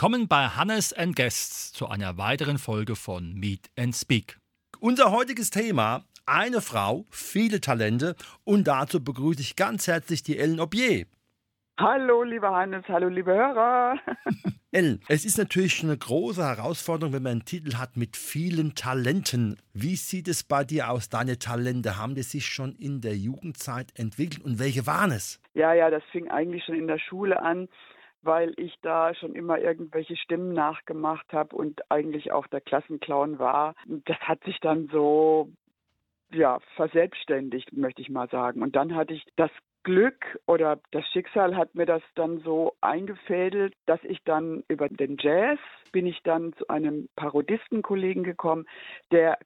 Willkommen bei Hannes and Guests zu einer weiteren Folge von Meet and Speak. Unser heutiges Thema: eine Frau, viele Talente. Und dazu begrüße ich ganz herzlich die Ellen Obier. Hallo, lieber Hannes, hallo, liebe Hörer. Ellen, es ist natürlich eine große Herausforderung, wenn man einen Titel hat mit vielen Talenten. Wie sieht es bei dir aus? Deine Talente, haben die sich schon in der Jugendzeit entwickelt und welche waren es? Ja, ja, das fing eigentlich schon in der Schule an weil ich da schon immer irgendwelche Stimmen nachgemacht habe und eigentlich auch der Klassenclown war. Das hat sich dann so ja, verselbstständigt, möchte ich mal sagen. Und dann hatte ich das Glück oder das Schicksal hat mir das dann so eingefädelt, dass ich dann über den Jazz bin ich dann zu einem Parodistenkollegen gekommen, der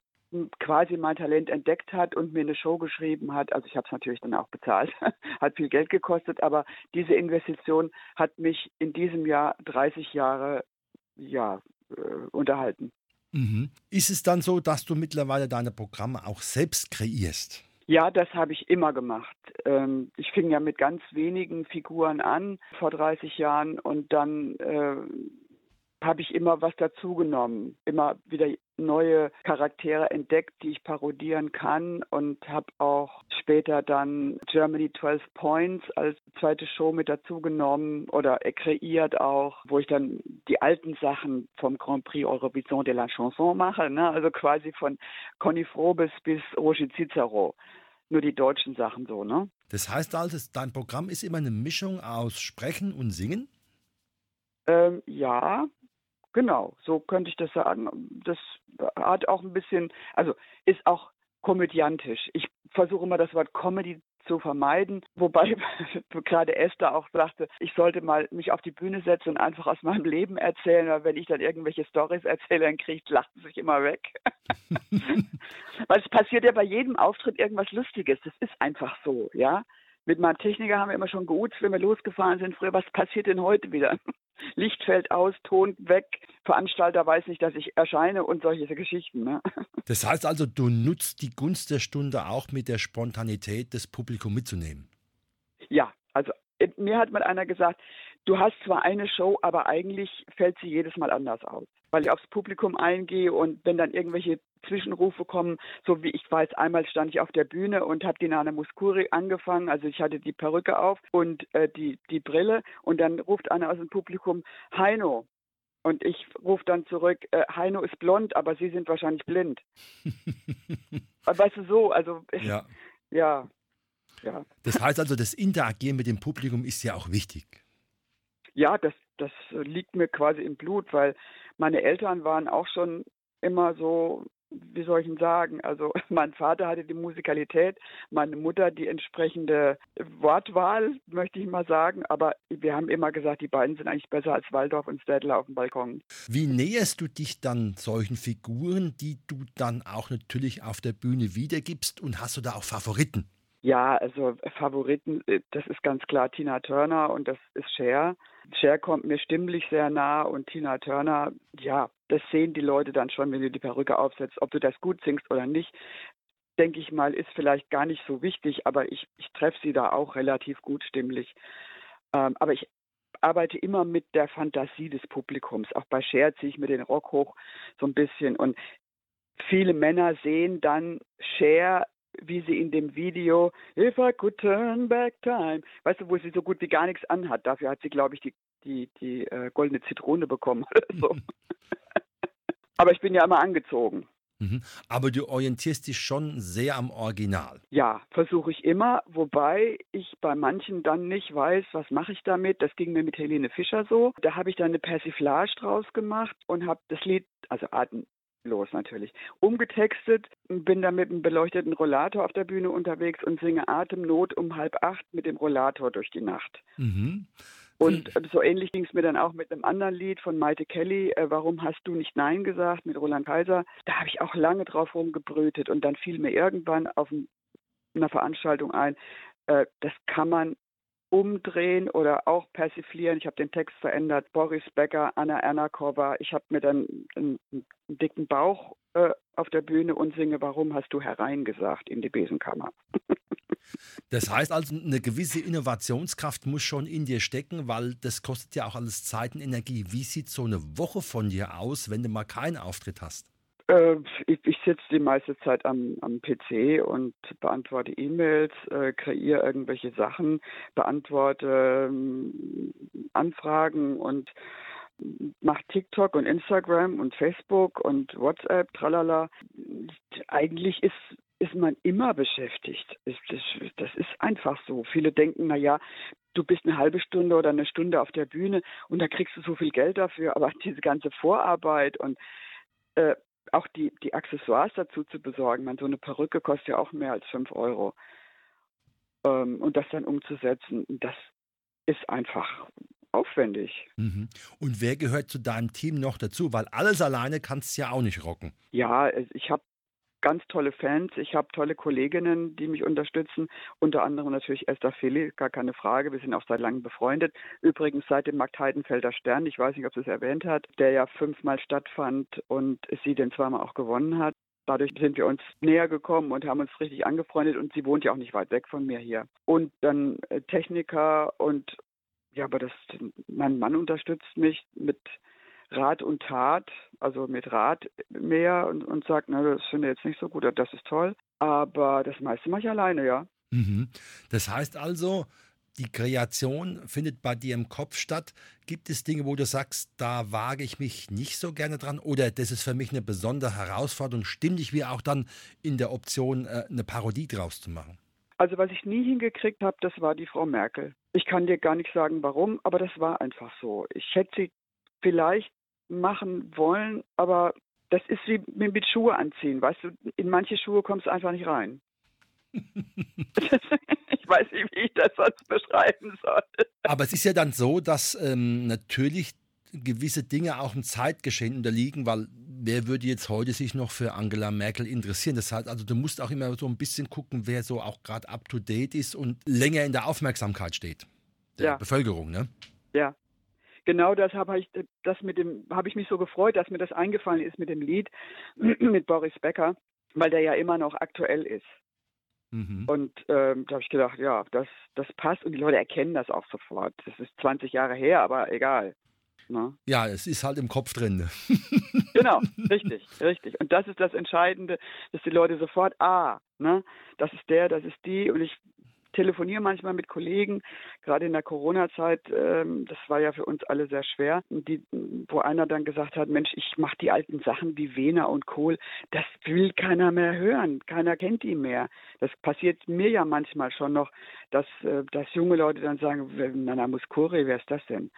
quasi mein Talent entdeckt hat und mir eine Show geschrieben hat. Also ich habe es natürlich dann auch bezahlt, hat viel Geld gekostet, aber diese Investition hat mich in diesem Jahr 30 Jahre ja, äh, unterhalten. Mhm. Ist es dann so, dass du mittlerweile deine Programme auch selbst kreierst? Ja, das habe ich immer gemacht. Ähm, ich fing ja mit ganz wenigen Figuren an vor 30 Jahren und dann äh, habe ich immer was dazugenommen, immer wieder neue Charaktere entdeckt, die ich parodieren kann und habe auch später dann Germany 12 Points als zweite Show mit dazugenommen oder kreiert auch, wo ich dann die alten Sachen vom Grand Prix Eurovision de la Chanson mache, ne? also quasi von Conny Frobes bis Roger Cicero. Nur die deutschen Sachen so, ne? Das heißt also, dein Programm ist immer eine Mischung aus Sprechen und Singen? Ähm, ja, Genau, so könnte ich das sagen. Das hat auch ein bisschen, also ist auch komödiantisch. Ich versuche immer das Wort Comedy zu vermeiden, wobei gerade Esther auch sagte, ich sollte mal mich auf die Bühne setzen und einfach aus meinem Leben erzählen, weil wenn ich dann irgendwelche Stories erzähle, dann kriegt lachen sich immer weg. weil es passiert ja bei jedem Auftritt irgendwas Lustiges. Das ist einfach so, ja. Mit meinem Techniker haben wir immer schon geutzt, wenn wir losgefahren sind früher. Was passiert denn heute wieder? Licht fällt aus, Ton weg, Veranstalter weiß nicht, dass ich erscheine und solche Geschichten. Ne? Das heißt also, du nutzt die Gunst der Stunde auch mit der Spontanität des Publikums mitzunehmen. Ja, also äh, mir hat mal einer gesagt, du hast zwar eine Show, aber eigentlich fällt sie jedes Mal anders aus. Weil ich aufs Publikum eingehe und wenn dann irgendwelche Zwischenrufe kommen, so wie ich weiß, einmal stand ich auf der Bühne und habe die Nana Muscuri angefangen, also ich hatte die Perücke auf und äh, die, die Brille und dann ruft einer aus dem Publikum, Heino. Und ich rufe dann zurück, äh, Heino ist blond, aber Sie sind wahrscheinlich blind. weißt du so, also ja. ja. Ja. Das heißt also, das Interagieren mit dem Publikum ist ja auch wichtig. Ja, das, das liegt mir quasi im Blut, weil meine Eltern waren auch schon immer so wie soll ich denn sagen? Also mein Vater hatte die Musikalität, meine Mutter die entsprechende Wortwahl, möchte ich mal sagen. Aber wir haben immer gesagt, die beiden sind eigentlich besser als Waldorf und Städtler auf dem Balkon. Wie näherst du dich dann solchen Figuren, die du dann auch natürlich auf der Bühne wiedergibst? Und hast du da auch Favoriten? Ja, also Favoriten, äh, das ist ganz klar Tina Turner und das ist Cher. Cher kommt mir stimmlich sehr nah und Tina Turner, ja, das sehen die Leute dann schon, wenn du die Perücke aufsetzt, ob du das gut singst oder nicht. Denke ich mal, ist vielleicht gar nicht so wichtig, aber ich, ich treffe sie da auch relativ gut stimmlich. Ähm, aber ich arbeite immer mit der Fantasie des Publikums. Auch bei Cher ziehe ich mir den Rock hoch so ein bisschen. Und viele Männer sehen dann Cher wie sie in dem Video If I could turn back time, weißt du, wo sie so gut wie gar nichts anhat. Dafür hat sie, glaube ich, die, die, die äh, goldene Zitrone bekommen oder so. Aber ich bin ja immer angezogen. Mhm. Aber du orientierst dich schon sehr am Original. Ja, versuche ich immer, wobei ich bei manchen dann nicht weiß, was mache ich damit. Das ging mir mit Helene Fischer so. Da habe ich dann eine Persiflage draus gemacht und habe das Lied, also Atem, los natürlich. Umgetextet, bin da mit einem beleuchteten Rollator auf der Bühne unterwegs und singe Atemnot um halb acht mit dem Rollator durch die Nacht. Mhm. Und so ähnlich ging es mir dann auch mit einem anderen Lied von Maite Kelly, äh, Warum hast du nicht Nein gesagt, mit Roland Kaiser. Da habe ich auch lange drauf rumgebrütet und dann fiel mir irgendwann auf einer Veranstaltung ein, äh, das kann man umdrehen oder auch persiflieren. Ich habe den Text verändert. Boris Becker, Anna Ernakova. Ich habe mir dann einen, einen, dicken Bauch äh, auf der Bühne und singe, warum hast du hereingesagt in die Besenkammer? das heißt also, eine gewisse Innovationskraft muss schon in dir stecken, weil das kostet ja auch alles Zeit und Energie. Wie sieht so eine Woche von dir aus, wenn du mal keinen Auftritt hast? Äh, ich, ich sitze die meiste Zeit am, am PC und beantworte E-Mails, äh, kreiere irgendwelche Sachen, beantworte äh, Anfragen und mache TikTok und Instagram und Facebook und WhatsApp, tralala. Eigentlich ist ist man immer beschäftigt. Das ist einfach so. Viele denken, na ja, du bist eine halbe Stunde oder eine Stunde auf der Bühne und da kriegst du so viel Geld dafür, aber diese ganze Vorarbeit und äh, auch die, die Accessoires dazu zu besorgen. Man, so eine Perücke kostet ja auch mehr als 5 Euro. Ähm, und das dann umzusetzen, das ist einfach aufwendig. Mhm. Und wer gehört zu deinem Team noch dazu? Weil alles alleine kannst du ja auch nicht rocken. Ja, ich habe ganz tolle Fans. Ich habe tolle Kolleginnen, die mich unterstützen. Unter anderem natürlich Esther Philly, gar keine Frage. Wir sind auch seit langem befreundet. Übrigens seit dem Markt Heidenfelder Stern, ich weiß nicht, ob sie es erwähnt hat, der ja fünfmal stattfand und sie den zweimal auch gewonnen hat. Dadurch sind wir uns näher gekommen und haben uns richtig angefreundet und sie wohnt ja auch nicht weit weg von mir hier. Und dann äh, Techniker und ja, aber das, mein Mann unterstützt mich mit Rat und Tat, also mit Rat mehr und, und sagt, na, das finde ich jetzt nicht so gut, das ist toll. Aber das meiste mache ich alleine, ja. Mhm. Das heißt also, die Kreation findet bei dir im Kopf statt. Gibt es Dinge, wo du sagst, da wage ich mich nicht so gerne dran oder das ist für mich eine besondere Herausforderung, stimmig wie auch dann in der Option, äh, eine Parodie draus zu machen? Also was ich nie hingekriegt habe, das war die Frau Merkel. Ich kann dir gar nicht sagen, warum, aber das war einfach so. Ich hätte sie vielleicht machen wollen, aber das ist wie mit Schuhe anziehen. Weißt du, in manche Schuhe kommst du einfach nicht rein. ich weiß nicht, wie ich das sonst beschreiben soll. Aber es ist ja dann so, dass ähm, natürlich gewisse Dinge auch im Zeitgeschehen unterliegen, weil wer würde jetzt heute sich noch für Angela Merkel interessieren? Das heißt, also du musst auch immer so ein bisschen gucken, wer so auch gerade up to date ist und länger in der Aufmerksamkeit steht. Der ja. Bevölkerung, ne? Ja genau das habe ich, das mit dem, habe ich mich so gefreut, dass mir das eingefallen ist mit dem Lied mit Boris Becker, weil der ja immer noch aktuell ist. Mhm. Und ähm, da habe ich gedacht, ja, das, das passt und die Leute erkennen das auch sofort. Das ist 20 Jahre her, aber egal. Ne? Ja, es ist halt im Kopf drin. genau, richtig, richtig. Und das ist das Entscheidende, dass die Leute sofort, ah, ne, das ist der, das ist die. Und ich telefoniere manchmal mit Kollegen, gerade in der Corona-Zeit, ähm, das war ja für uns alle sehr schwer, die, wo einer dann gesagt hat, Mensch, ich mache die alten Sachen wie Wena und Kohl, das will keiner mehr hören, keiner kennt die mehr. Das passiert mir ja manchmal schon noch, dass, äh, dass junge Leute dann sagen, Nana Muscuri, wer ist das denn?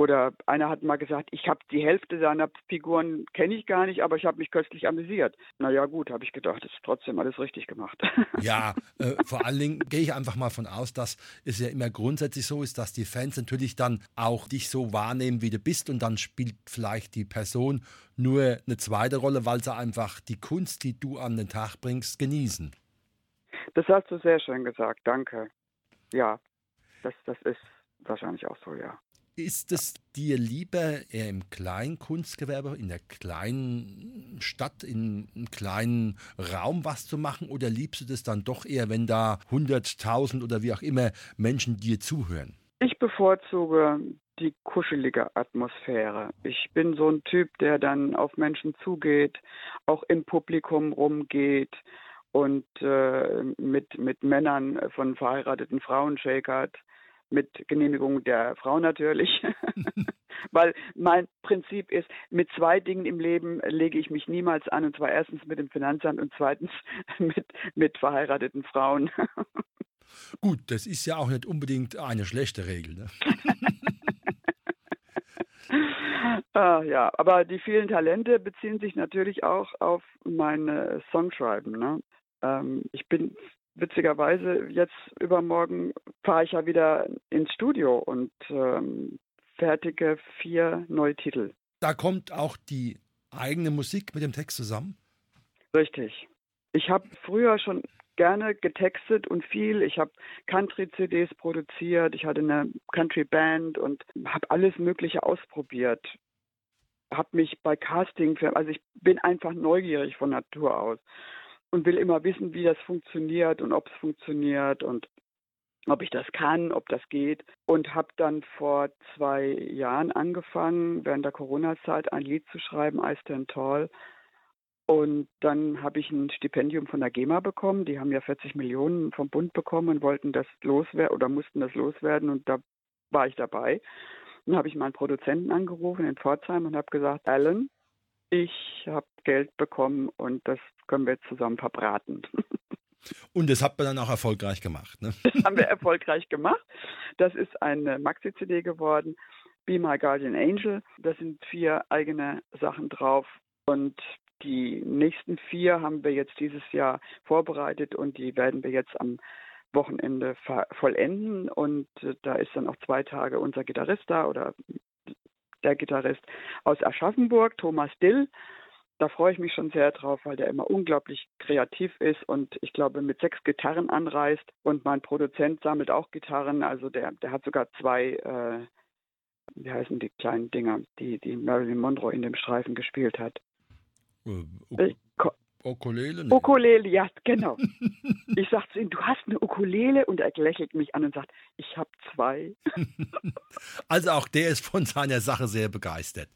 Oder einer hat mal gesagt, ich habe die Hälfte seiner Figuren kenne ich gar nicht, aber ich habe mich köstlich amüsiert. Naja gut, habe ich gedacht, das ist trotzdem alles richtig gemacht. Ja, äh, vor allen Dingen gehe ich einfach mal von aus, dass es ja immer grundsätzlich so ist, dass die Fans natürlich dann auch dich so wahrnehmen, wie du bist und dann spielt vielleicht die Person nur eine zweite Rolle, weil sie einfach die Kunst, die du an den Tag bringst, genießen. Das hast du sehr schön gesagt, danke. Ja, das, das ist wahrscheinlich auch so, ja. Ist es dir lieber eher im kleinen Kunstgewerbe, in der kleinen Stadt, in einem kleinen Raum was zu machen oder liebst du das dann doch eher, wenn da 100.000 oder wie auch immer Menschen dir zuhören? Ich bevorzuge die kuschelige Atmosphäre. Ich bin so ein Typ, der dann auf Menschen zugeht, auch im Publikum rumgeht und äh, mit, mit Männern von verheirateten Frauen shakert mit Genehmigung der Frau natürlich, weil mein Prinzip ist, mit zwei Dingen im Leben lege ich mich niemals an, und zwar erstens mit dem Finanzamt und zweitens mit, mit verheirateten Frauen. Gut, das ist ja auch nicht unbedingt eine schlechte Regel. Ne? ah, ja, aber die vielen Talente beziehen sich natürlich auch auf meine Songschreiben. Ne? Ähm, ich bin witzigerweise jetzt übermorgen fahre ich ja wieder ins Studio und ähm, fertige vier neue Titel. Da kommt auch die eigene Musik mit dem Text zusammen? Richtig. Ich habe früher schon gerne getextet und viel. Ich habe Country-CDs produziert, ich hatte eine Country-Band und habe alles Mögliche ausprobiert. Habe mich bei Casting, also ich bin einfach neugierig von Natur aus und will immer wissen, wie das funktioniert und ob es funktioniert und ob ich das kann, ob das geht. Und habe dann vor zwei Jahren angefangen, während der Corona-Zeit ein Lied zu schreiben, I Stand Tall. Und dann habe ich ein Stipendium von der GEMA bekommen. Die haben ja 40 Millionen vom Bund bekommen und wollten das loswerden oder mussten das loswerden. Und da war ich dabei. Dann habe ich meinen Produzenten angerufen in Pforzheim und habe gesagt, Alan, ich habe Geld bekommen und das können wir jetzt zusammen verbraten. Und das hat man dann auch erfolgreich gemacht. Ne? Das haben wir erfolgreich gemacht. Das ist eine Maxi-CD geworden. Be My Guardian Angel. Da sind vier eigene Sachen drauf. Und die nächsten vier haben wir jetzt dieses Jahr vorbereitet und die werden wir jetzt am Wochenende vollenden. Und äh, da ist dann auch zwei Tage unser Gitarrist da oder der Gitarrist aus Aschaffenburg, Thomas Dill. Da freue ich mich schon sehr drauf, weil der immer unglaublich kreativ ist und ich glaube mit sechs Gitarren anreist. Und mein Produzent sammelt auch Gitarren. Also der, der hat sogar zwei, äh, wie heißen die kleinen Dinger, die, die Marilyn Monroe in dem Streifen gespielt hat. Äh, äh Ukulele? Nee. Ukulele, ja, genau. ich sage zu ihm, du hast eine Ukulele und er lächelt mich an und sagt, ich habe zwei. also auch der ist von seiner Sache sehr begeistert.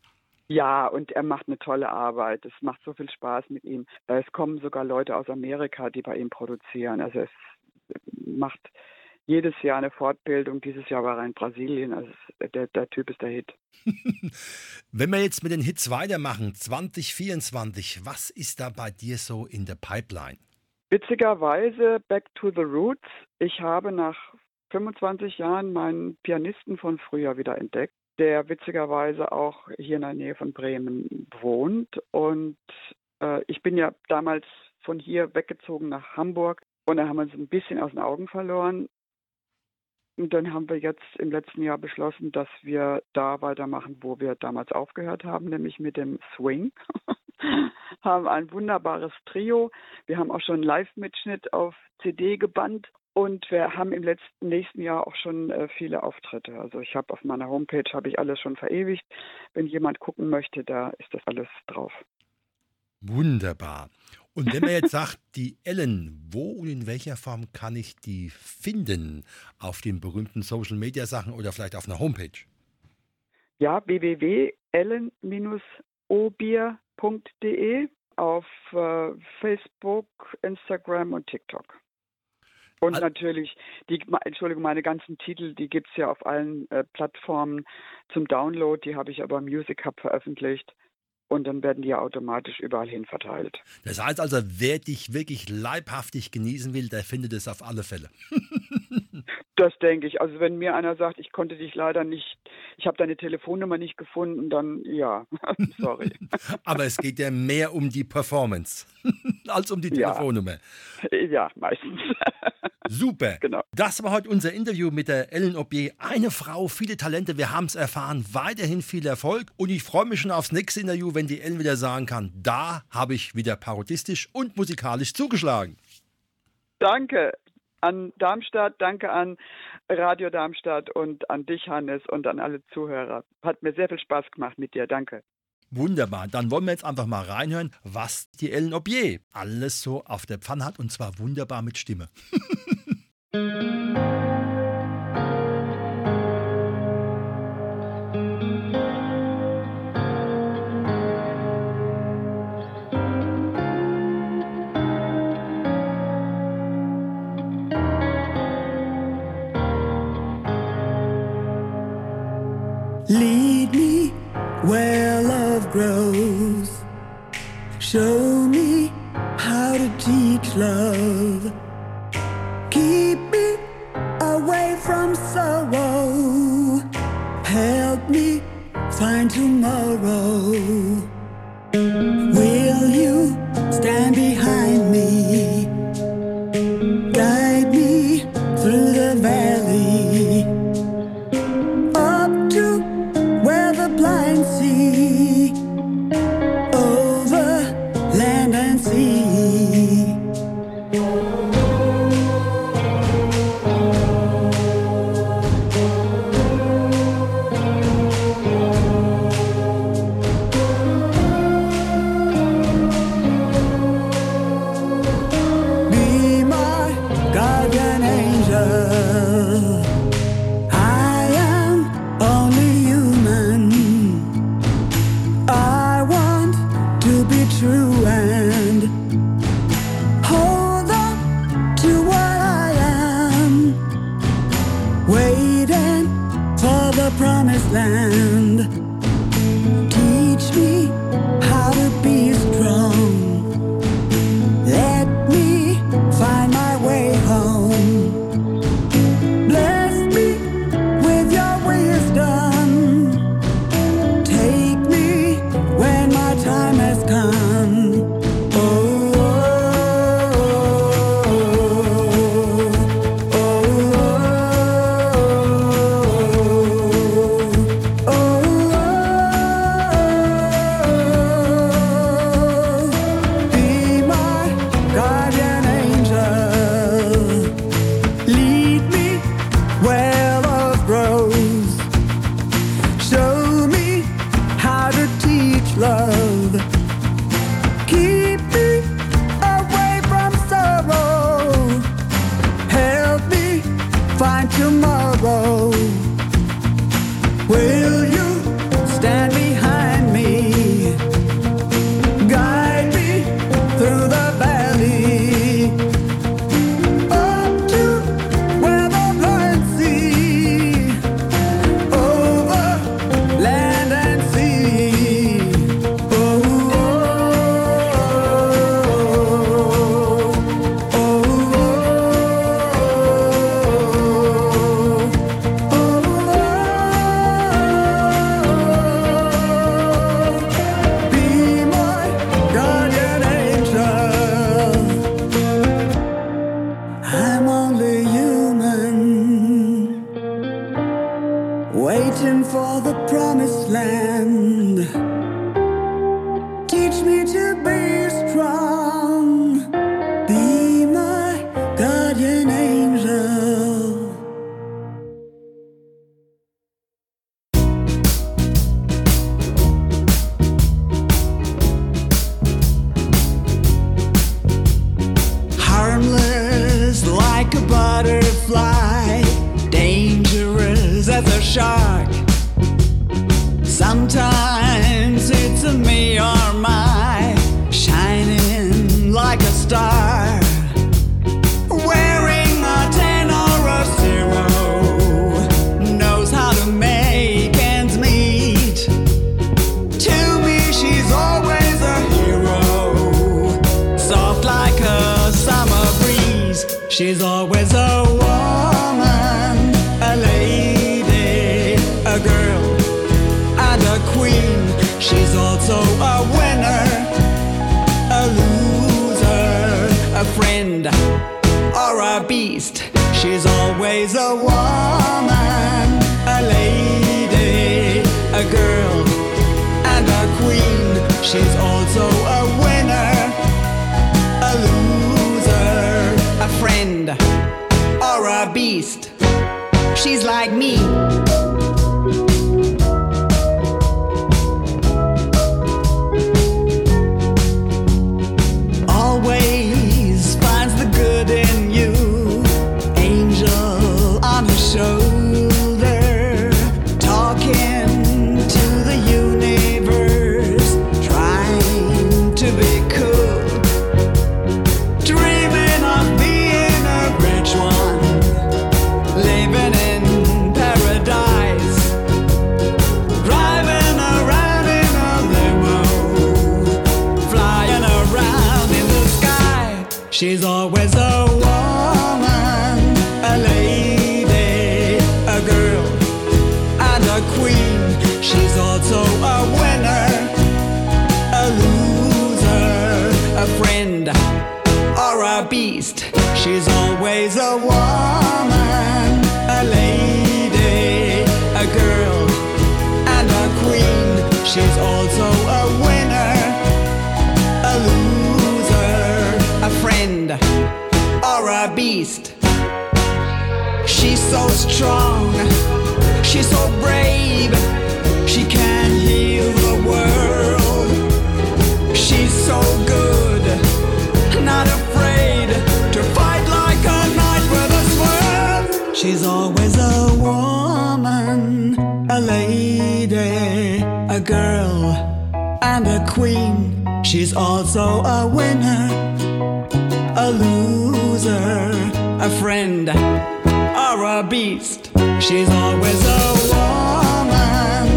Ja, und er macht eine tolle Arbeit. Es macht so viel Spaß mit ihm. Es kommen sogar Leute aus Amerika, die bei ihm produzieren. Also es macht jedes Jahr eine Fortbildung. Dieses Jahr war er in Brasilien. Also der, der Typ ist der Hit. Wenn wir jetzt mit den Hits weitermachen, 2024, was ist da bei dir so in der Pipeline? Witzigerweise Back to the Roots. Ich habe nach 25 Jahren meinen Pianisten von früher wieder entdeckt der witzigerweise auch hier in der Nähe von Bremen wohnt. Und äh, ich bin ja damals von hier weggezogen nach Hamburg und da haben wir uns ein bisschen aus den Augen verloren. Und dann haben wir jetzt im letzten Jahr beschlossen, dass wir da weitermachen, wo wir damals aufgehört haben, nämlich mit dem Swing. haben ein wunderbares Trio. Wir haben auch schon einen Live-Mitschnitt auf CD gebannt und wir haben im letzten nächsten Jahr auch schon äh, viele Auftritte. Also ich habe auf meiner Homepage habe ich alles schon verewigt. Wenn jemand gucken möchte, da ist das alles drauf. Wunderbar. Und wenn man jetzt sagt, die Ellen, wo und in welcher Form kann ich die finden? Auf den berühmten Social Media Sachen oder vielleicht auf einer Homepage? Ja, www.ellen-obier.de auf äh, Facebook, Instagram und TikTok. Und natürlich, die, Entschuldigung, meine ganzen Titel, die gibt es ja auf allen äh, Plattformen zum Download. Die habe ich aber im Music Hub veröffentlicht. Und dann werden die ja automatisch überall hin verteilt. Das heißt also, wer dich wirklich leibhaftig genießen will, der findet es auf alle Fälle. Das denke ich. Also wenn mir einer sagt, ich konnte dich leider nicht, ich habe deine Telefonnummer nicht gefunden, dann ja, sorry. Aber es geht ja mehr um die Performance als um die Telefonnummer. Ja, ja meistens. Super. Genau. Das war heute unser Interview mit der Ellen Obier. Eine Frau, viele Talente, wir haben es erfahren. Weiterhin viel Erfolg und ich freue mich schon aufs nächste Interview, wenn die Ellen wieder sagen kann, da habe ich wieder parodistisch und musikalisch zugeschlagen. Danke an Darmstadt, danke an Radio Darmstadt und an dich, Hannes, und an alle Zuhörer. Hat mir sehr viel Spaß gemacht mit dir. Danke. Wunderbar. Dann wollen wir jetzt einfach mal reinhören, was die Ellen Obier alles so auf der Pfanne hat und zwar wunderbar mit Stimme. thank you. You for the promised land. Teach me to be strong, a woman, a lady, a girl, and a queen. She's also a winner, a loser, a friend, or a beast. She's like me. She's always a woman, a lady, a girl, and a queen. She's also a winner, a loser, a friend, or a beast. She's always a woman, a lady, a girl, and a queen. She's also beast. She's so strong, she's so brave, she can heal the world. She's so good, not afraid to fight like a knight with a sword. She's always a woman, a lady, a girl, and a queen. She's also a winner, a friend, or a beast. She's always a woman,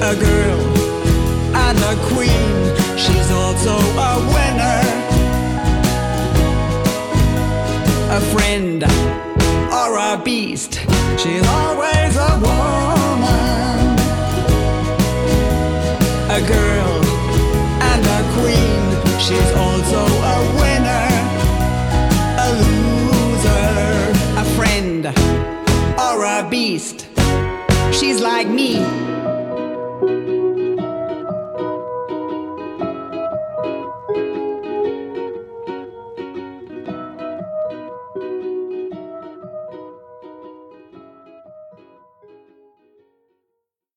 a girl, and a queen. She's also a winner, a friend, or a beast. She's always a woman, a girl, and a queen. She's also a winner. She's like me.